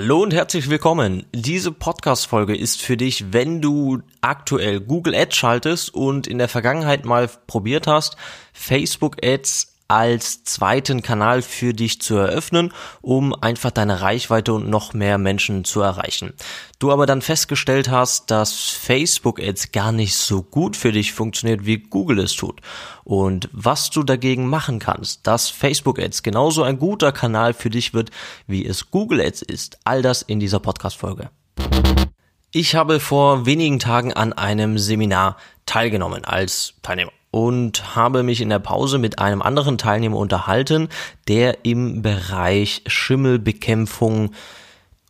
Hallo und herzlich willkommen. Diese Podcast-Folge ist für dich, wenn du aktuell Google Ads schaltest und in der Vergangenheit mal probiert hast, Facebook Ads als zweiten Kanal für dich zu eröffnen, um einfach deine Reichweite und noch mehr Menschen zu erreichen. Du aber dann festgestellt hast, dass Facebook Ads gar nicht so gut für dich funktioniert, wie Google es tut. Und was du dagegen machen kannst, dass Facebook Ads genauso ein guter Kanal für dich wird, wie es Google Ads ist. All das in dieser Podcast-Folge. Ich habe vor wenigen Tagen an einem Seminar teilgenommen als Teilnehmer und habe mich in der Pause mit einem anderen Teilnehmer unterhalten, der im Bereich Schimmelbekämpfung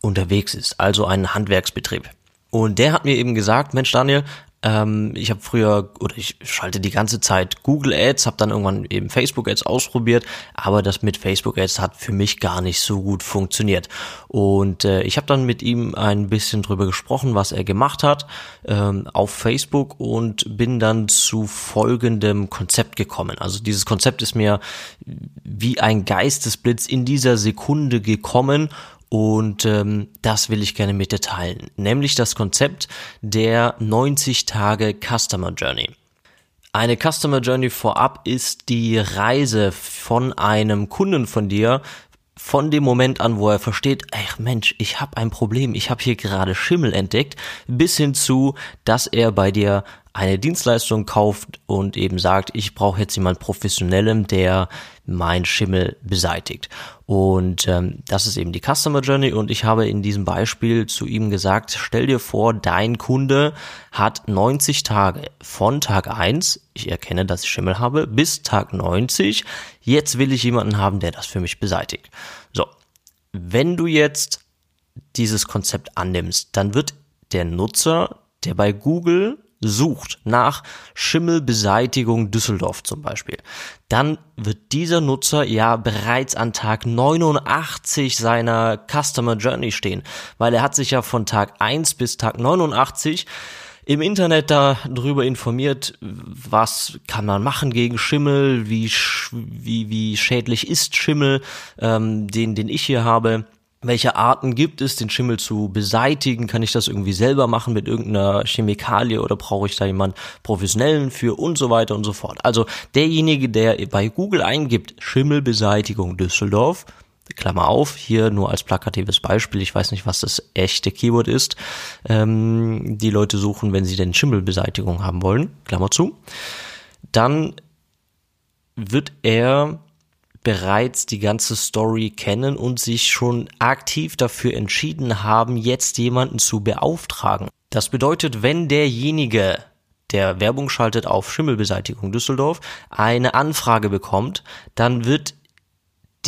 unterwegs ist, also ein Handwerksbetrieb. Und der hat mir eben gesagt, Mensch Daniel, ähm, ich habe früher oder ich schalte die ganze Zeit Google Ads, habe dann irgendwann eben Facebook Ads ausprobiert, aber das mit Facebook Ads hat für mich gar nicht so gut funktioniert. Und äh, ich habe dann mit ihm ein bisschen drüber gesprochen, was er gemacht hat ähm, auf Facebook und bin dann zu folgendem Konzept gekommen. Also dieses Konzept ist mir wie ein Geistesblitz in dieser Sekunde gekommen und ähm, das will ich gerne mit dir teilen, nämlich das Konzept der 90 Tage Customer Journey. Eine Customer Journey vorab ist die Reise von einem Kunden von dir von dem Moment an, wo er versteht, ach Mensch, ich habe ein Problem, ich habe hier gerade Schimmel entdeckt, bis hin zu, dass er bei dir eine Dienstleistung kauft und eben sagt, ich brauche jetzt jemand Professionellem, der mein Schimmel beseitigt. Und ähm, das ist eben die Customer Journey. Und ich habe in diesem Beispiel zu ihm gesagt, stell dir vor, dein Kunde hat 90 Tage von Tag 1, ich erkenne, dass ich Schimmel habe, bis Tag 90. Jetzt will ich jemanden haben, der das für mich beseitigt. So, wenn du jetzt dieses Konzept annimmst, dann wird der Nutzer, der bei Google sucht nach Schimmelbeseitigung Düsseldorf zum Beispiel, dann wird dieser Nutzer ja bereits an Tag 89 seiner Customer Journey stehen, weil er hat sich ja von Tag 1 bis Tag 89 im Internet darüber informiert, was kann man machen gegen Schimmel, wie, wie, wie schädlich ist Schimmel, ähm, den, den ich hier habe welche Arten gibt es, den Schimmel zu beseitigen? Kann ich das irgendwie selber machen mit irgendeiner Chemikalie oder brauche ich da jemand professionellen für und so weiter und so fort? Also derjenige, der bei Google eingibt Schimmelbeseitigung Düsseldorf, Klammer auf, hier nur als plakatives Beispiel, ich weiß nicht, was das echte Keyword ist. Ähm, die Leute suchen, wenn sie denn Schimmelbeseitigung haben wollen, Klammer zu, dann wird er bereits die ganze Story kennen und sich schon aktiv dafür entschieden haben, jetzt jemanden zu beauftragen. Das bedeutet, wenn derjenige, der Werbung schaltet auf Schimmelbeseitigung Düsseldorf, eine Anfrage bekommt, dann wird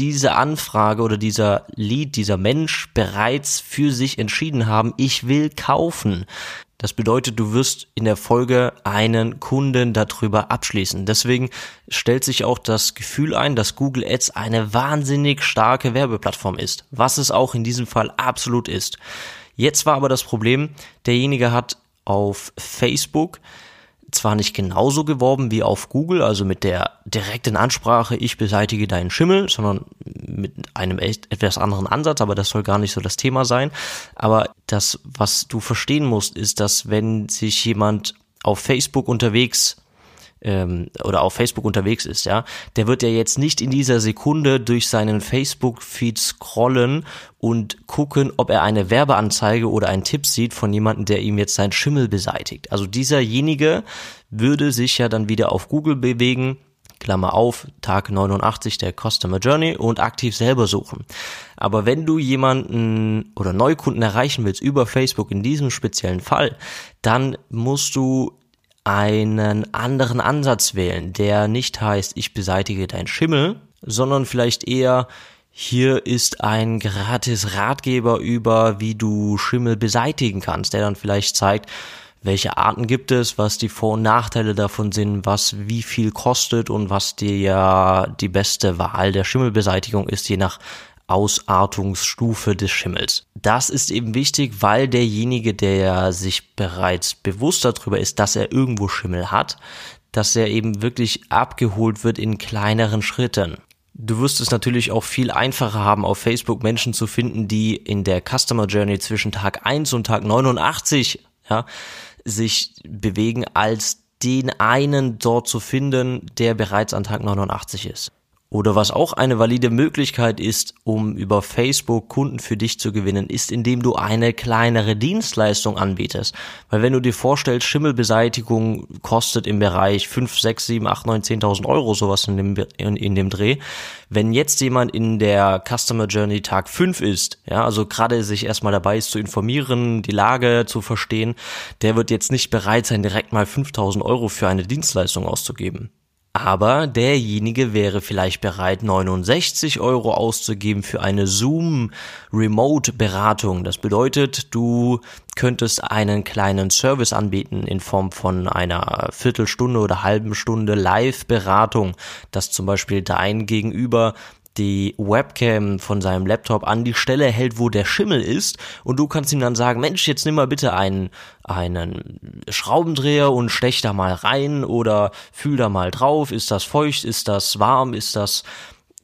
diese Anfrage oder dieser Lead, dieser Mensch bereits für sich entschieden haben, ich will kaufen. Das bedeutet, du wirst in der Folge einen Kunden darüber abschließen. Deswegen stellt sich auch das Gefühl ein, dass Google Ads eine wahnsinnig starke Werbeplattform ist, was es auch in diesem Fall absolut ist. Jetzt war aber das Problem, derjenige hat auf Facebook zwar nicht genauso geworben wie auf Google, also mit der direkten Ansprache, ich beseitige deinen Schimmel, sondern mit einem echt etwas anderen Ansatz, aber das soll gar nicht so das Thema sein. Aber das, was du verstehen musst, ist, dass wenn sich jemand auf Facebook unterwegs ähm, oder auf Facebook unterwegs ist, ja, der wird ja jetzt nicht in dieser Sekunde durch seinen Facebook-Feed scrollen und gucken, ob er eine Werbeanzeige oder einen Tipp sieht von jemandem, der ihm jetzt seinen Schimmel beseitigt. Also dieserjenige würde sich ja dann wieder auf Google bewegen, Klammer auf, Tag 89 der Customer Journey und aktiv selber suchen. Aber wenn du jemanden oder Neukunden erreichen willst über Facebook in diesem speziellen Fall, dann musst du einen anderen Ansatz wählen, der nicht heißt, ich beseitige dein Schimmel, sondern vielleicht eher, hier ist ein gratis Ratgeber über, wie du Schimmel beseitigen kannst, der dann vielleicht zeigt, welche Arten gibt es, was die Vor- und Nachteile davon sind, was wie viel kostet und was dir ja die beste Wahl der Schimmelbeseitigung ist, je nach Ausartungsstufe des Schimmels. Das ist eben wichtig, weil derjenige, der sich bereits bewusst darüber ist, dass er irgendwo Schimmel hat, dass er eben wirklich abgeholt wird in kleineren Schritten. Du wirst es natürlich auch viel einfacher haben, auf Facebook Menschen zu finden, die in der Customer Journey zwischen Tag 1 und Tag 89 ja, sich bewegen, als den einen dort zu finden, der bereits an Tag 89 ist. Oder was auch eine valide Möglichkeit ist, um über Facebook Kunden für dich zu gewinnen, ist, indem du eine kleinere Dienstleistung anbietest. Weil wenn du dir vorstellst, Schimmelbeseitigung kostet im Bereich 5, 6, 7, 8, 9, 10.000 Euro, sowas in dem, in, in dem Dreh. Wenn jetzt jemand in der Customer Journey Tag 5 ist, ja, also gerade sich erstmal dabei ist zu informieren, die Lage zu verstehen, der wird jetzt nicht bereit sein, direkt mal 5.000 Euro für eine Dienstleistung auszugeben. Aber derjenige wäre vielleicht bereit, 69 Euro auszugeben für eine Zoom Remote Beratung. Das bedeutet, du könntest einen kleinen Service anbieten in Form von einer Viertelstunde oder halben Stunde Live Beratung, dass zum Beispiel dein Gegenüber die Webcam von seinem Laptop an die Stelle hält, wo der Schimmel ist. Und du kannst ihm dann sagen, Mensch, jetzt nimm mal bitte einen, einen Schraubendreher und stech da mal rein oder fühl da mal drauf, ist das feucht, ist das warm, ist das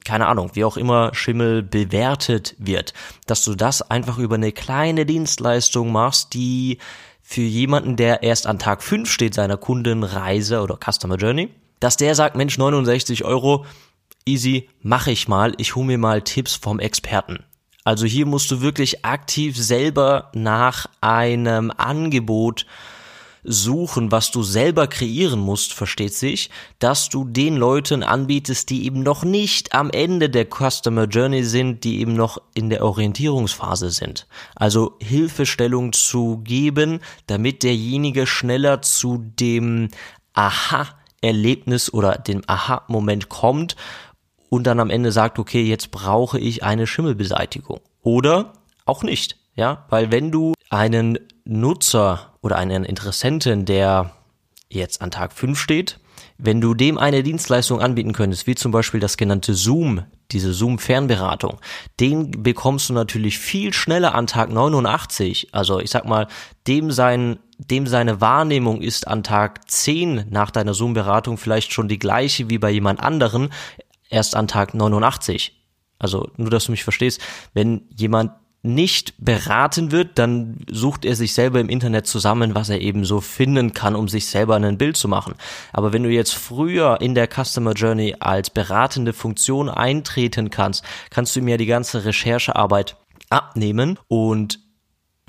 keine Ahnung, wie auch immer Schimmel bewertet wird, dass du das einfach über eine kleine Dienstleistung machst, die für jemanden, der erst an Tag 5 steht seiner Kundenreise oder Customer Journey, dass der sagt, Mensch, 69 Euro, easy, mache ich mal, ich hole mir mal Tipps vom Experten. Also hier musst du wirklich aktiv selber nach einem Angebot suchen, was du selber kreieren musst, versteht sich, dass du den Leuten anbietest, die eben noch nicht am Ende der Customer Journey sind, die eben noch in der Orientierungsphase sind. Also Hilfestellung zu geben, damit derjenige schneller zu dem Aha Erlebnis oder dem Aha-Moment kommt und dann am Ende sagt, okay, jetzt brauche ich eine Schimmelbeseitigung. Oder auch nicht, ja, weil wenn du einen Nutzer oder einen Interessenten, der jetzt an Tag 5 steht, wenn du dem eine Dienstleistung anbieten könntest, wie zum Beispiel das genannte Zoom, diese Zoom-Fernberatung, den bekommst du natürlich viel schneller an Tag 89. Also ich sag mal, dem sein, dem seine Wahrnehmung ist an Tag 10 nach deiner Zoom-Beratung vielleicht schon die gleiche wie bei jemand anderen erst an Tag 89. Also nur, dass du mich verstehst, wenn jemand nicht beraten wird, dann sucht er sich selber im Internet zusammen, was er eben so finden kann, um sich selber ein Bild zu machen. Aber wenn du jetzt früher in der Customer Journey als beratende Funktion eintreten kannst, kannst du mir die ganze Recherchearbeit abnehmen und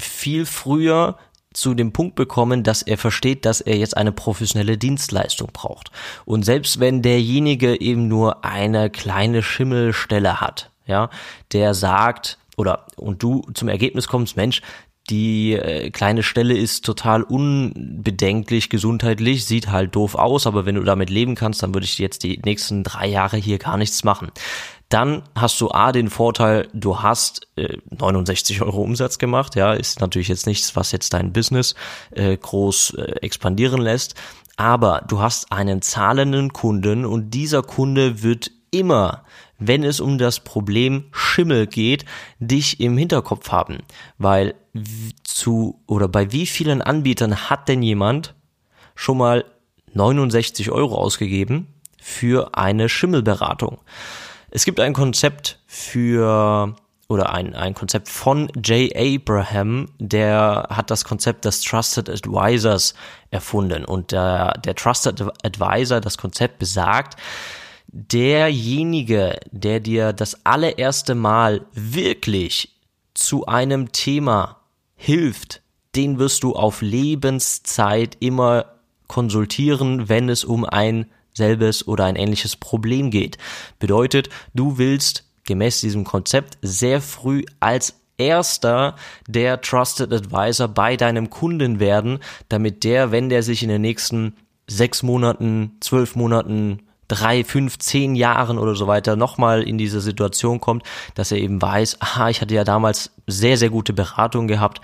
viel früher zu dem Punkt bekommen, dass er versteht, dass er jetzt eine professionelle Dienstleistung braucht. Und selbst wenn derjenige eben nur eine kleine Schimmelstelle hat, ja, der sagt, oder und du zum Ergebnis kommst, Mensch, die äh, kleine Stelle ist total unbedenklich gesundheitlich, sieht halt doof aus, aber wenn du damit leben kannst, dann würde ich jetzt die nächsten drei Jahre hier gar nichts machen dann hast du A den Vorteil, du hast äh, 69 Euro Umsatz gemacht, ja, ist natürlich jetzt nichts, was jetzt dein Business äh, groß äh, expandieren lässt, aber du hast einen zahlenden Kunden und dieser Kunde wird immer, wenn es um das Problem Schimmel geht, dich im Hinterkopf haben, weil zu oder bei wie vielen Anbietern hat denn jemand schon mal 69 Euro ausgegeben für eine Schimmelberatung? Es gibt ein Konzept für oder ein, ein Konzept von Jay Abraham, der hat das Konzept des Trusted Advisors erfunden. Und der, der Trusted Advisor, das Konzept besagt, derjenige, der dir das allererste Mal wirklich zu einem Thema hilft, den wirst du auf Lebenszeit immer konsultieren, wenn es um ein selbes oder ein ähnliches Problem geht. Bedeutet, du willst gemäß diesem Konzept sehr früh als erster der Trusted Advisor bei deinem Kunden werden, damit der, wenn der sich in den nächsten sechs Monaten, zwölf Monaten, drei, fünf, zehn Jahren oder so weiter nochmal in diese Situation kommt, dass er eben weiß, aha, ich hatte ja damals sehr, sehr gute Beratung gehabt,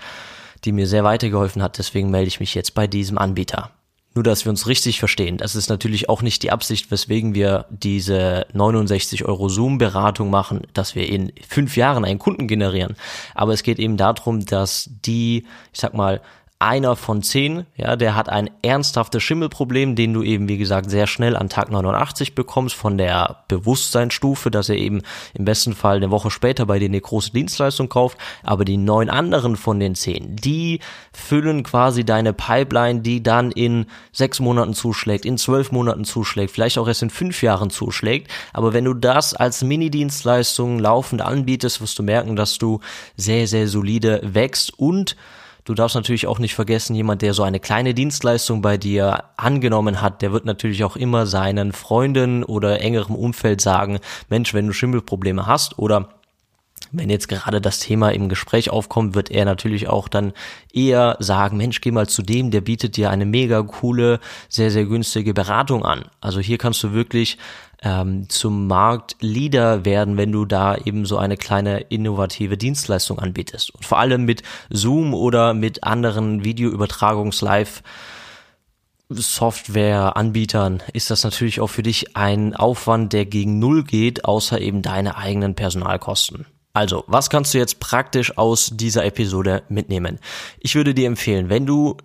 die mir sehr weitergeholfen hat, deswegen melde ich mich jetzt bei diesem Anbieter. Nur, dass wir uns richtig verstehen. Das ist natürlich auch nicht die Absicht, weswegen wir diese 69 Euro Zoom-Beratung machen, dass wir in fünf Jahren einen Kunden generieren. Aber es geht eben darum, dass die, ich sag mal, einer von zehn, ja, der hat ein ernsthaftes Schimmelproblem, den du eben, wie gesagt, sehr schnell an Tag 89 bekommst von der Bewusstseinsstufe, dass er eben im besten Fall eine Woche später bei dir eine große Dienstleistung kauft. Aber die neun anderen von den zehn, die füllen quasi deine Pipeline, die dann in sechs Monaten zuschlägt, in zwölf Monaten zuschlägt, vielleicht auch erst in fünf Jahren zuschlägt. Aber wenn du das als Mini-Dienstleistung laufend anbietest, wirst du merken, dass du sehr, sehr solide wächst und Du darfst natürlich auch nicht vergessen, jemand, der so eine kleine Dienstleistung bei dir angenommen hat, der wird natürlich auch immer seinen Freunden oder engerem Umfeld sagen, Mensch, wenn du Schimmelprobleme hast oder wenn jetzt gerade das Thema im Gespräch aufkommt, wird er natürlich auch dann eher sagen, Mensch, geh mal zu dem, der bietet dir eine mega coole, sehr, sehr günstige Beratung an. Also hier kannst du wirklich ähm, zum Marktleader werden, wenn du da eben so eine kleine innovative Dienstleistung anbietest. Und vor allem mit Zoom oder mit anderen Videoübertragungs-Live Softwareanbietern ist das natürlich auch für dich ein Aufwand, der gegen Null geht, außer eben deine eigenen Personalkosten. Also, was kannst du jetzt praktisch aus dieser Episode mitnehmen? Ich würde dir empfehlen, wenn du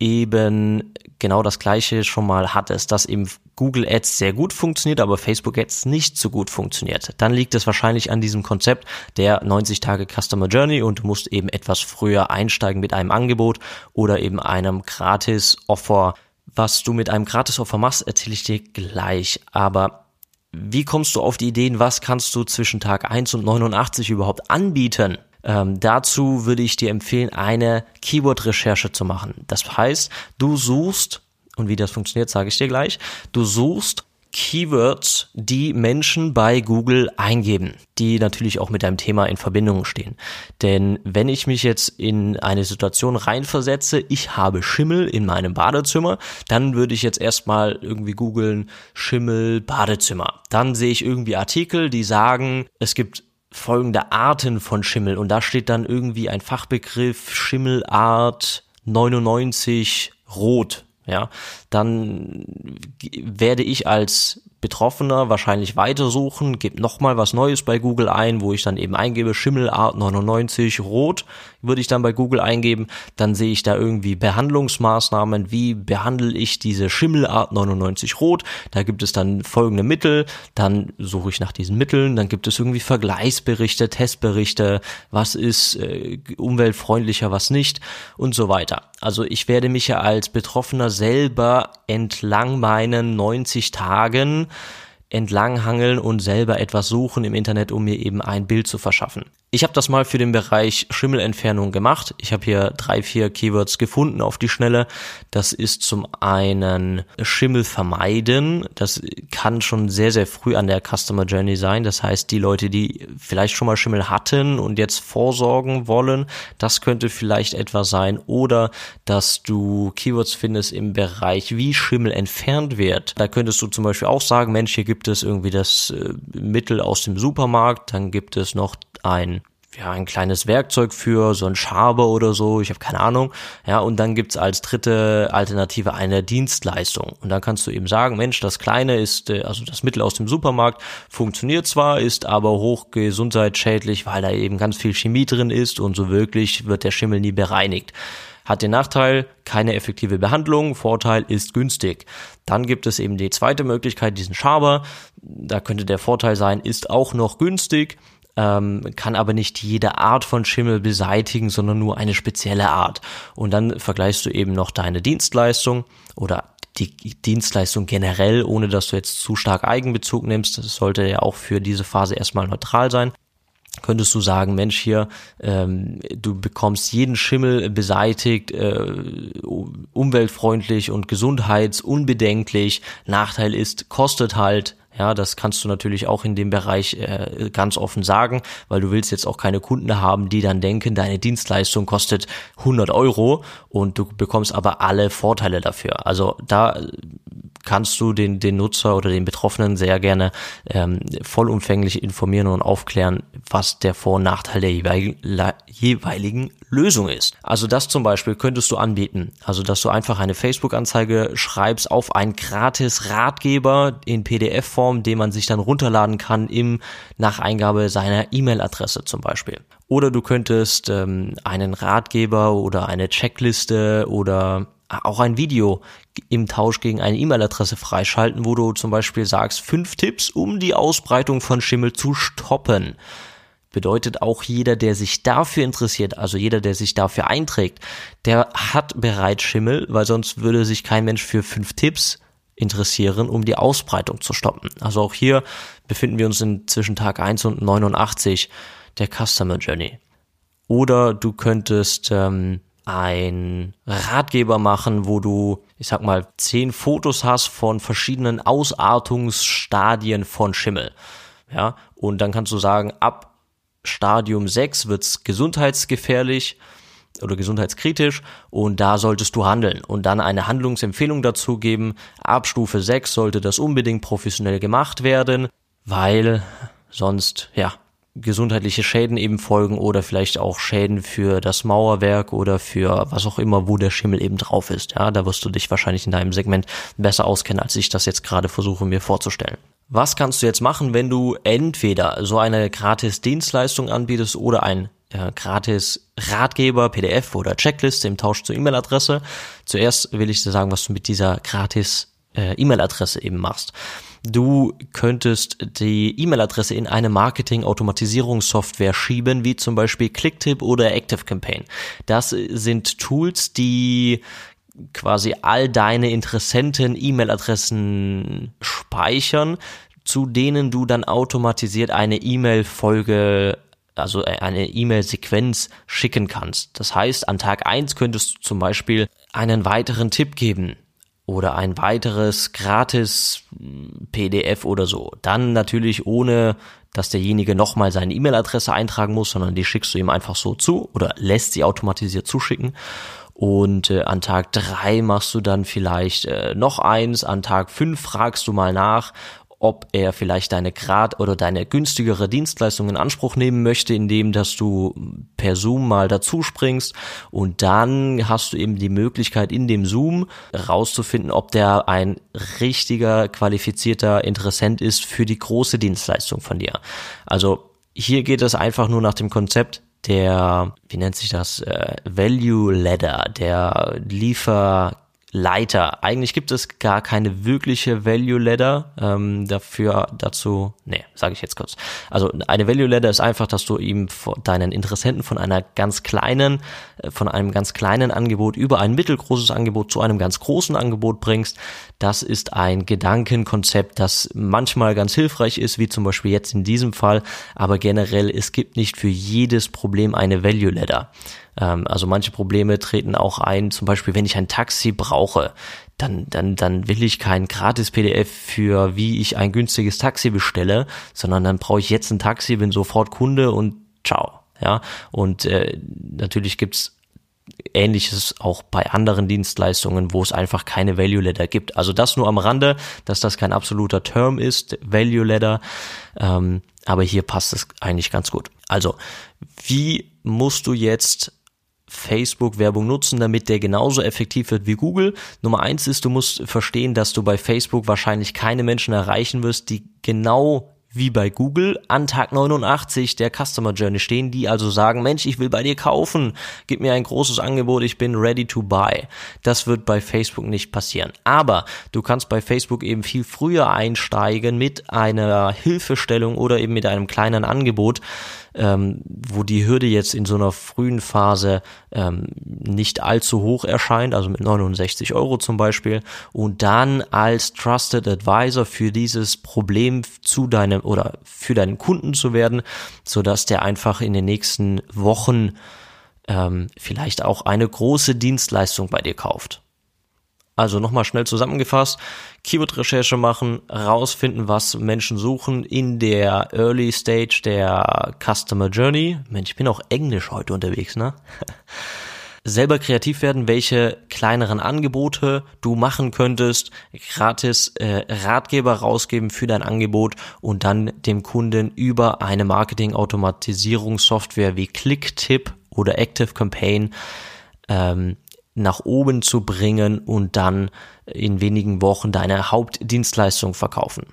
eben genau das gleiche schon mal hattest, dass eben Google Ads sehr gut funktioniert, aber Facebook Ads nicht so gut funktioniert, dann liegt es wahrscheinlich an diesem Konzept der 90 Tage Customer Journey und du musst eben etwas früher einsteigen mit einem Angebot oder eben einem Gratis-Offer. Was du mit einem Gratis-Offer machst, erzähle ich dir gleich, aber wie kommst du auf die Ideen, was kannst du zwischen Tag 1 und 89 überhaupt anbieten? Ähm, dazu würde ich dir empfehlen, eine Keyword-Recherche zu machen. Das heißt, du suchst, und wie das funktioniert, sage ich dir gleich, du suchst Keywords, die Menschen bei Google eingeben, die natürlich auch mit deinem Thema in Verbindung stehen. Denn wenn ich mich jetzt in eine Situation reinversetze, ich habe Schimmel in meinem Badezimmer, dann würde ich jetzt erstmal irgendwie googeln Schimmel Badezimmer. Dann sehe ich irgendwie Artikel, die sagen, es gibt folgende Arten von Schimmel. Und da steht dann irgendwie ein Fachbegriff Schimmelart 99 rot, ja, dann werde ich als Betroffener wahrscheinlich weitersuchen, gebe nochmal was Neues bei Google ein, wo ich dann eben eingebe, Schimmelart 99 rot, würde ich dann bei Google eingeben, dann sehe ich da irgendwie Behandlungsmaßnahmen, wie behandle ich diese Schimmelart 99 rot, da gibt es dann folgende Mittel, dann suche ich nach diesen Mitteln, dann gibt es irgendwie Vergleichsberichte, Testberichte, was ist äh, umweltfreundlicher, was nicht und so weiter. Also ich werde mich ja als Betroffener selber entlang meinen 90 Tagen entlanghangeln und selber etwas suchen im Internet, um mir eben ein Bild zu verschaffen. Ich habe das mal für den Bereich Schimmelentfernung gemacht. Ich habe hier drei, vier Keywords gefunden auf die Schnelle. Das ist zum einen Schimmel vermeiden. Das kann schon sehr, sehr früh an der Customer Journey sein. Das heißt, die Leute, die vielleicht schon mal Schimmel hatten und jetzt vorsorgen wollen, das könnte vielleicht etwas sein. Oder dass du Keywords findest im Bereich, wie Schimmel entfernt wird. Da könntest du zum Beispiel auch sagen, Mensch, hier gibt es irgendwie das äh, Mittel aus dem Supermarkt. Dann gibt es noch ein ja, ein kleines Werkzeug für, so ein Schaber oder so, ich habe keine Ahnung. Ja, und dann gibt's als dritte Alternative eine Dienstleistung. Und dann kannst du eben sagen, Mensch, das Kleine ist, äh, also das Mittel aus dem Supermarkt, funktioniert zwar, ist aber hoch gesundheitsschädlich, weil da eben ganz viel Chemie drin ist und so wirklich wird der Schimmel nie bereinigt. Hat den Nachteil, keine effektive Behandlung, Vorteil ist günstig. Dann gibt es eben die zweite Möglichkeit, diesen Schaber. Da könnte der Vorteil sein, ist auch noch günstig ähm, kann aber nicht jede Art von Schimmel beseitigen, sondern nur eine spezielle Art. Und dann vergleichst du eben noch deine Dienstleistung oder die Dienstleistung generell, ohne dass du jetzt zu stark Eigenbezug nimmst. Das sollte ja auch für diese Phase erstmal neutral sein könntest du sagen, Mensch, hier, ähm, du bekommst jeden Schimmel beseitigt, äh, umweltfreundlich und gesundheitsunbedenklich. Nachteil ist, kostet halt ja, das kannst du natürlich auch in dem Bereich äh, ganz offen sagen, weil du willst jetzt auch keine Kunden haben, die dann denken, deine Dienstleistung kostet 100 Euro und du bekommst aber alle Vorteile dafür. Also da kannst du den, den Nutzer oder den Betroffenen sehr gerne ähm, vollumfänglich informieren und aufklären, was der Vor- und Nachteil der jeweiligen, jeweiligen Lösung ist. Also das zum Beispiel könntest du anbieten. Also dass du einfach eine Facebook-Anzeige schreibst auf einen gratis Ratgeber in PDF-Form, den man sich dann runterladen kann im nach Eingabe seiner E-Mail-Adresse zum Beispiel. Oder du könntest ähm, einen Ratgeber oder eine Checkliste oder auch ein Video im Tausch gegen eine E-Mail-Adresse freischalten, wo du zum Beispiel sagst, fünf Tipps, um die Ausbreitung von Schimmel zu stoppen. Bedeutet auch jeder, der sich dafür interessiert, also jeder, der sich dafür einträgt, der hat bereits Schimmel, weil sonst würde sich kein Mensch für fünf Tipps interessieren, um die Ausbreitung zu stoppen. Also auch hier befinden wir uns in zwischen Tag 1 und 89 der Customer Journey. Oder du könntest ähm, ein Ratgeber machen, wo du, ich sag mal, zehn Fotos hast von verschiedenen Ausartungsstadien von Schimmel. Ja, und dann kannst du sagen, ab Stadium 6 wird's gesundheitsgefährlich oder gesundheitskritisch und da solltest du handeln und dann eine Handlungsempfehlung dazu geben. Ab Stufe 6 sollte das unbedingt professionell gemacht werden, weil sonst, ja, gesundheitliche Schäden eben folgen oder vielleicht auch Schäden für das Mauerwerk oder für was auch immer, wo der Schimmel eben drauf ist. Ja, da wirst du dich wahrscheinlich in deinem Segment besser auskennen, als ich das jetzt gerade versuche mir vorzustellen. Was kannst du jetzt machen, wenn du entweder so eine gratis Dienstleistung anbietest oder ein äh, gratis Ratgeber, PDF oder Checkliste im Tausch zur E-Mail-Adresse? Zuerst will ich dir sagen, was du mit dieser gratis äh, E-Mail-Adresse eben machst. Du könntest die E-Mail-Adresse in eine Marketing-Automatisierungssoftware schieben, wie zum Beispiel Clicktip oder ActiveCampaign. Das sind Tools, die quasi all deine Interessenten E-Mail-Adressen speichern, zu denen du dann automatisiert eine E-Mail-Folge also eine E-Mail-Sequenz schicken kannst. Das heißt, an Tag eins könntest du zum Beispiel einen weiteren Tipp geben oder ein weiteres gratis PDF oder so. Dann natürlich ohne, dass derjenige nochmal seine E-Mail-Adresse eintragen muss, sondern die schickst du ihm einfach so zu oder lässt sie automatisiert zuschicken. Und äh, an Tag drei machst du dann vielleicht äh, noch eins, an Tag fünf fragst du mal nach, ob er vielleicht deine Grad oder deine günstigere Dienstleistung in Anspruch nehmen möchte, indem dass du per Zoom mal dazu springst und dann hast du eben die Möglichkeit in dem Zoom rauszufinden, ob der ein richtiger qualifizierter Interessent ist für die große Dienstleistung von dir. Also hier geht es einfach nur nach dem Konzept, der, wie nennt sich das, äh, Value Ladder, der Liefer Leiter. Eigentlich gibt es gar keine wirkliche Value Ladder. Ähm, dafür dazu, nee, sage ich jetzt kurz. Also eine Value Ladder ist einfach, dass du ihm deinen Interessenten von einer ganz kleinen, äh, von einem ganz kleinen Angebot über ein mittelgroßes Angebot zu einem ganz großen Angebot bringst. Das ist ein Gedankenkonzept, das manchmal ganz hilfreich ist, wie zum Beispiel jetzt in diesem Fall. Aber generell, es gibt nicht für jedes Problem eine Value Ladder. Ähm, also manche Probleme treten auch ein, zum Beispiel, wenn ich ein Taxi brauche, dann, dann, dann will ich kein gratis PDF für, wie ich ein günstiges Taxi bestelle, sondern dann brauche ich jetzt ein Taxi, bin sofort Kunde und ciao. Ja, und äh, natürlich gibt's Ähnliches auch bei anderen Dienstleistungen, wo es einfach keine Value Ladder gibt. Also das nur am Rande, dass das kein absoluter Term ist, Value Ladder. Ähm, aber hier passt es eigentlich ganz gut. Also, wie musst du jetzt Facebook-Werbung nutzen, damit der genauso effektiv wird wie Google. Nummer eins ist, du musst verstehen, dass du bei Facebook wahrscheinlich keine Menschen erreichen wirst, die genau wie bei Google an Tag 89 der Customer Journey stehen, die also sagen, Mensch, ich will bei dir kaufen, gib mir ein großes Angebot, ich bin ready to buy. Das wird bei Facebook nicht passieren. Aber du kannst bei Facebook eben viel früher einsteigen mit einer Hilfestellung oder eben mit einem kleinen Angebot, ähm, wo die Hürde jetzt in so einer frühen Phase ähm, nicht allzu hoch erscheint, also mit 69 Euro zum Beispiel, und dann als Trusted Advisor für dieses Problem zu deinem oder für deinen Kunden zu werden, so dass der einfach in den nächsten Wochen ähm, vielleicht auch eine große Dienstleistung bei dir kauft. Also nochmal schnell zusammengefasst, Keyword-Recherche machen, rausfinden, was Menschen suchen in der Early Stage der Customer Journey. Mensch, ich bin auch englisch heute unterwegs, ne? selber kreativ werden, welche kleineren Angebote du machen könntest, gratis äh, Ratgeber rausgeben für dein Angebot und dann dem Kunden über eine Marketing-Automatisierungssoftware wie Clicktip oder Active Campaign ähm, nach oben zu bringen und dann in wenigen Wochen deine Hauptdienstleistung verkaufen.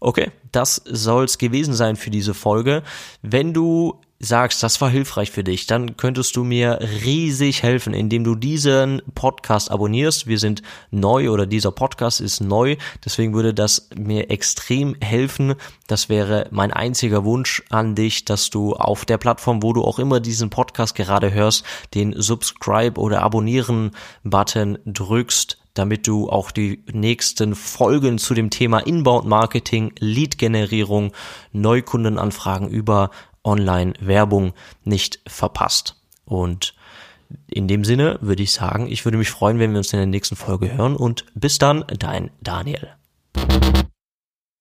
Okay, das soll's gewesen sein für diese Folge. Wenn du sagst, das war hilfreich für dich, dann könntest du mir riesig helfen, indem du diesen Podcast abonnierst. Wir sind neu oder dieser Podcast ist neu, deswegen würde das mir extrem helfen. Das wäre mein einziger Wunsch an dich, dass du auf der Plattform, wo du auch immer diesen Podcast gerade hörst, den Subscribe oder Abonnieren Button drückst, damit du auch die nächsten Folgen zu dem Thema Inbound Marketing, Lead Generierung, Neukundenanfragen über Online-Werbung nicht verpasst. Und in dem Sinne würde ich sagen, ich würde mich freuen, wenn wir uns in der nächsten Folge hören und bis dann, dein Daniel.